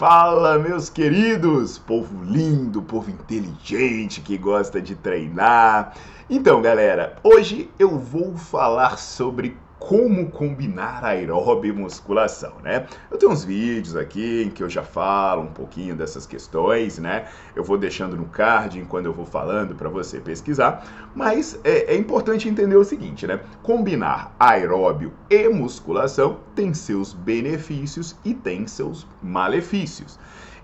Fala, meus queridos! Povo lindo, povo inteligente que gosta de treinar. Então, galera, hoje eu vou falar sobre como combinar aeróbio e musculação, né? Eu tenho uns vídeos aqui em que eu já falo um pouquinho dessas questões, né? Eu vou deixando no card enquanto eu vou falando para você pesquisar, mas é, é, importante entender o seguinte, né? Combinar aeróbio e musculação tem seus benefícios e tem seus malefícios.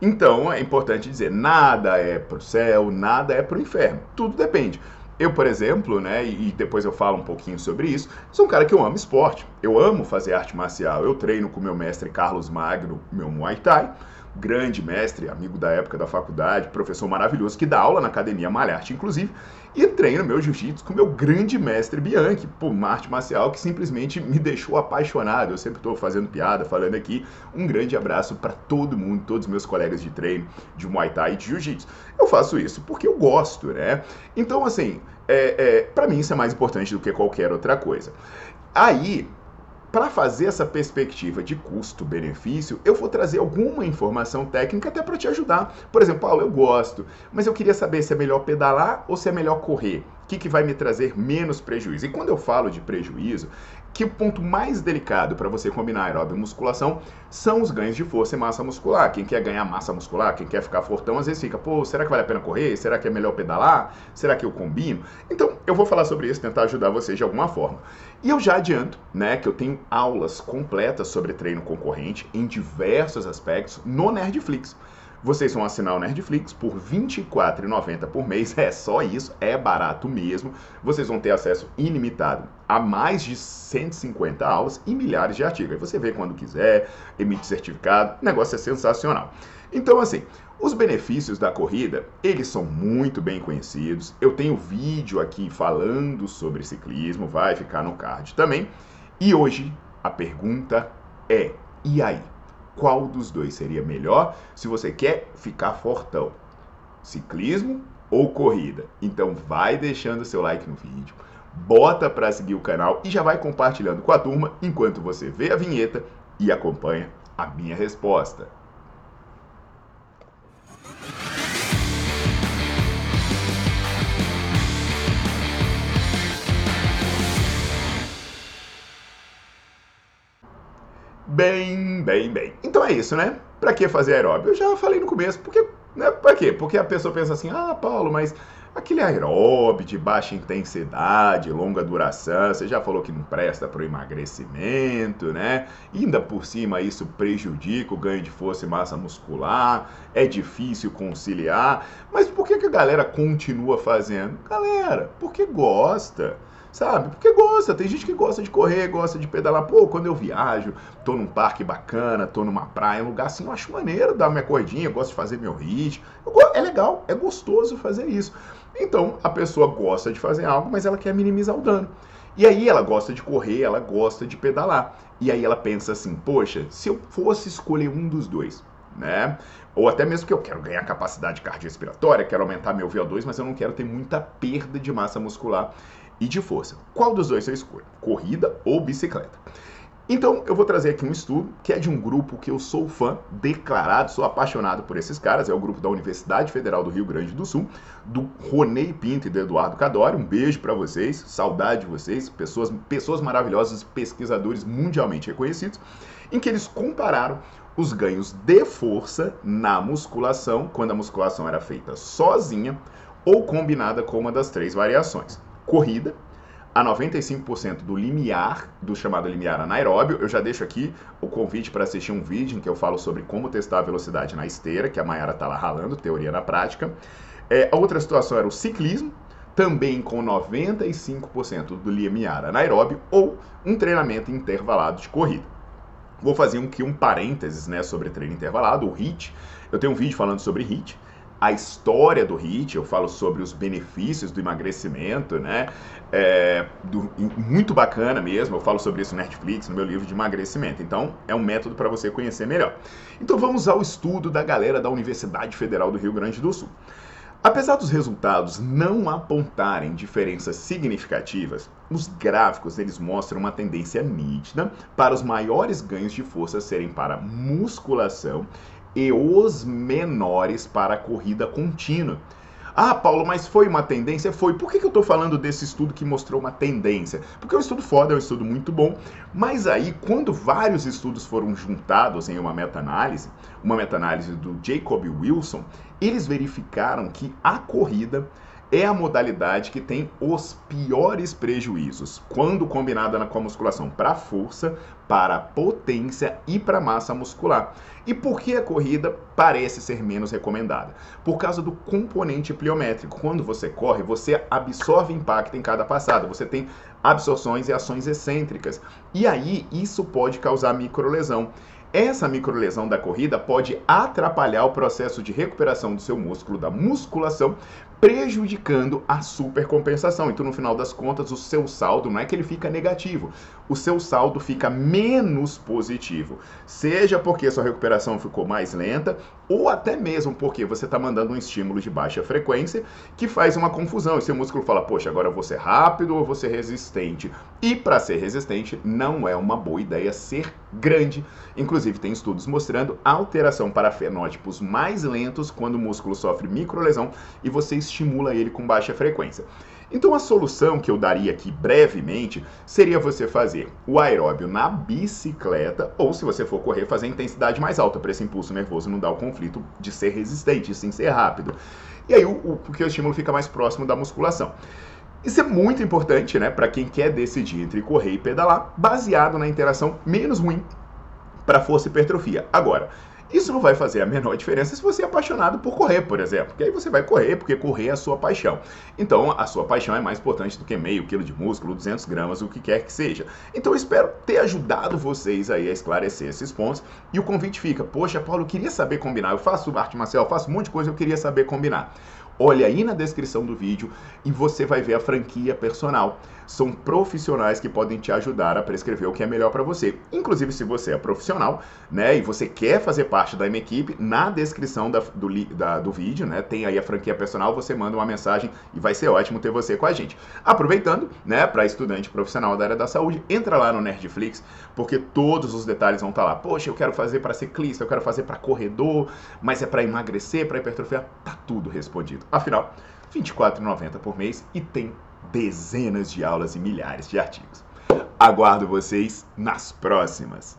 Então é importante dizer, nada é pro céu, nada é pro inferno, tudo depende. Eu, por exemplo, né, e depois eu falo um pouquinho sobre isso, sou um cara que eu amo esporte. Eu amo fazer arte marcial. Eu treino com meu mestre Carlos Magno, meu Muay Thai, grande mestre, amigo da época da faculdade, professor maravilhoso que dá aula na academia Malharte, inclusive, e treino meu jiu-jitsu com meu grande mestre Bianchi, por uma arte marcial que simplesmente me deixou apaixonado. Eu sempre estou fazendo piada, falando aqui. Um grande abraço para todo mundo, todos os meus colegas de treino de Muay Thai e de Jiu-Jitsu. Eu faço isso porque eu gosto, né? Então, assim, é, é, para mim isso é mais importante do que qualquer outra coisa. Aí, para fazer essa perspectiva de custo-benefício, eu vou trazer alguma informação técnica até para te ajudar. Por exemplo, Paulo, eu gosto, mas eu queria saber se é melhor pedalar ou se é melhor correr. O que, que vai me trazer menos prejuízo? E quando eu falo de prejuízo, que o ponto mais delicado para você combinar aeróbio e musculação são os ganhos de força e massa muscular. Quem quer ganhar massa muscular, quem quer ficar fortão, às vezes fica, pô, será que vale a pena correr? Será que é melhor pedalar? Será que eu combino? Então, eu vou falar sobre isso, tentar ajudar vocês de alguma forma. E eu já adianto, né, que eu tenho aulas completas sobre treino concorrente em diversos aspectos no Nerdflix. Vocês vão assinar o Nerdflix por R$ 24,90 por mês. É só isso, é barato mesmo. Vocês vão ter acesso ilimitado a mais de 150 aulas e milhares de artigos. Aí você vê quando quiser, emite certificado, o negócio é sensacional. Então, assim, os benefícios da corrida, eles são muito bem conhecidos. Eu tenho vídeo aqui falando sobre ciclismo, vai ficar no card também. E hoje a pergunta é: e aí? Qual dos dois seria melhor se você quer ficar fortão? Ciclismo ou corrida? Então vai deixando seu like no vídeo, bota para seguir o canal e já vai compartilhando com a turma enquanto você vê a vinheta e acompanha a minha resposta. Bem, bem, bem. Então é isso, né? Pra que fazer aeróbio? Eu já falei no começo, porque, né? Pra quê? Porque a pessoa pensa assim, ah, Paulo, mas aquele aeróbio de baixa intensidade, longa duração, você já falou que não presta para o emagrecimento, né? Ainda por cima isso prejudica o ganho de força e massa muscular, é difícil conciliar, mas por que, que a galera continua fazendo? Galera, porque gosta sabe? Porque gosta, tem gente que gosta de correr, gosta de pedalar. Pô, quando eu viajo, tô num parque bacana, tô numa praia, um lugar assim, eu acho maneiro dar minha corridinha, eu gosto de fazer meu ritmo. É legal, é gostoso fazer isso. Então, a pessoa gosta de fazer algo, mas ela quer minimizar o dano. E aí ela gosta de correr, ela gosta de pedalar. E aí ela pensa assim, poxa, se eu fosse escolher um dos dois, né? Ou até mesmo que eu quero ganhar capacidade cardiorrespiratória, quero aumentar meu VO2, mas eu não quero ter muita perda de massa muscular e de força. Qual dos dois eu escolho? Corrida ou bicicleta? Então, eu vou trazer aqui um estudo que é de um grupo que eu sou fã, declarado, sou apaixonado por esses caras, é o grupo da Universidade Federal do Rio Grande do Sul, do Ronei Pinto e do Eduardo Cadori. Um beijo para vocês, saudade de vocês, pessoas, pessoas maravilhosas, pesquisadores mundialmente reconhecidos, em que eles compararam os ganhos de força na musculação, quando a musculação era feita sozinha ou combinada com uma das três variações: corrida, a 95% do limiar, do chamado limiar anaeróbio. Eu já deixo aqui o convite para assistir um vídeo em que eu falo sobre como testar a velocidade na esteira, que a Mayara está lá ralando, teoria na prática. É, a outra situação era o ciclismo, também com 95% do limiar anaeróbio, ou um treinamento intervalado de corrida. Vou fazer aqui um parênteses né, sobre treino intervalado, o HIIT. Eu tenho um vídeo falando sobre HIIT a história do HIIT, eu falo sobre os benefícios do emagrecimento, né? É, do, muito bacana mesmo, eu falo sobre isso no Netflix, no meu livro de emagrecimento. Então, é um método para você conhecer melhor. Então, vamos ao estudo da galera da Universidade Federal do Rio Grande do Sul. Apesar dos resultados não apontarem diferenças significativas, os gráficos eles mostram uma tendência nítida para os maiores ganhos de força serem para musculação e os menores para a corrida contínua. Ah, Paulo, mas foi uma tendência? Foi. Por que, que eu estou falando desse estudo que mostrou uma tendência? Porque é um estudo foda, é um estudo muito bom, mas aí, quando vários estudos foram juntados em uma meta-análise, uma meta-análise do Jacob Wilson, eles verificaram que a corrida é a modalidade que tem os piores prejuízos quando combinada com a musculação para força, para potência e para massa muscular. E por que a corrida parece ser menos recomendada? Por causa do componente pliométrico. Quando você corre, você absorve impacto em cada passada. Você tem absorções e ações excêntricas. E aí isso pode causar microlesão. Essa microlesão da corrida pode atrapalhar o processo de recuperação do seu músculo da musculação, prejudicando a supercompensação. Então, no final das contas, o seu saldo não é que ele fica negativo, o seu saldo fica menos positivo. Seja porque sua recuperação ficou mais lenta, ou até mesmo porque você está mandando um estímulo de baixa frequência que faz uma confusão. E seu músculo fala, poxa, agora eu vou ser rápido ou vou ser resistente. E para ser resistente, não é uma boa ideia ser grande. Inclusive, tem estudos mostrando alteração para fenótipos mais lentos quando o músculo sofre microlesão e você estimula ele com baixa frequência. Então a solução que eu daria aqui brevemente seria você fazer o aeróbio na bicicleta ou se você for correr fazer a intensidade mais alta para esse impulso nervoso não dar o conflito de ser resistente, sim ser rápido. E aí o, o, porque o estímulo fica mais próximo da musculação. Isso é muito importante, né, para quem quer decidir entre correr e pedalar, baseado na interação menos ruim para força e hipertrofia. Agora, isso não vai fazer a menor diferença se você é apaixonado por correr, por exemplo. Porque aí você vai correr porque correr é a sua paixão. Então, a sua paixão é mais importante do que meio quilo de músculo, 200 gramas, o que quer que seja. Então, eu espero ter ajudado vocês aí a esclarecer esses pontos. E o convite fica, poxa, Paulo, eu queria saber combinar. Eu faço arte marcial, faço um monte de coisa, eu queria saber combinar. Olha aí na descrição do vídeo e você vai ver a franquia personal. São profissionais que podem te ajudar a prescrever o que é melhor para você. Inclusive, se você é profissional, né, e você quer fazer parte da minha equipe, na descrição da, do, da, do vídeo, né, tem aí a franquia personal, você manda uma mensagem e vai ser ótimo ter você com a gente. Aproveitando, né, para estudante profissional da área da saúde, entra lá no Nerdflix, porque todos os detalhes vão estar tá lá. Poxa, eu quero fazer para ciclista, eu quero fazer para corredor, mas é para emagrecer, para hipertrofiar, tá tudo respondido. Afinal, R$ 24,90 por mês e tem dezenas de aulas e milhares de artigos. Aguardo vocês nas próximas.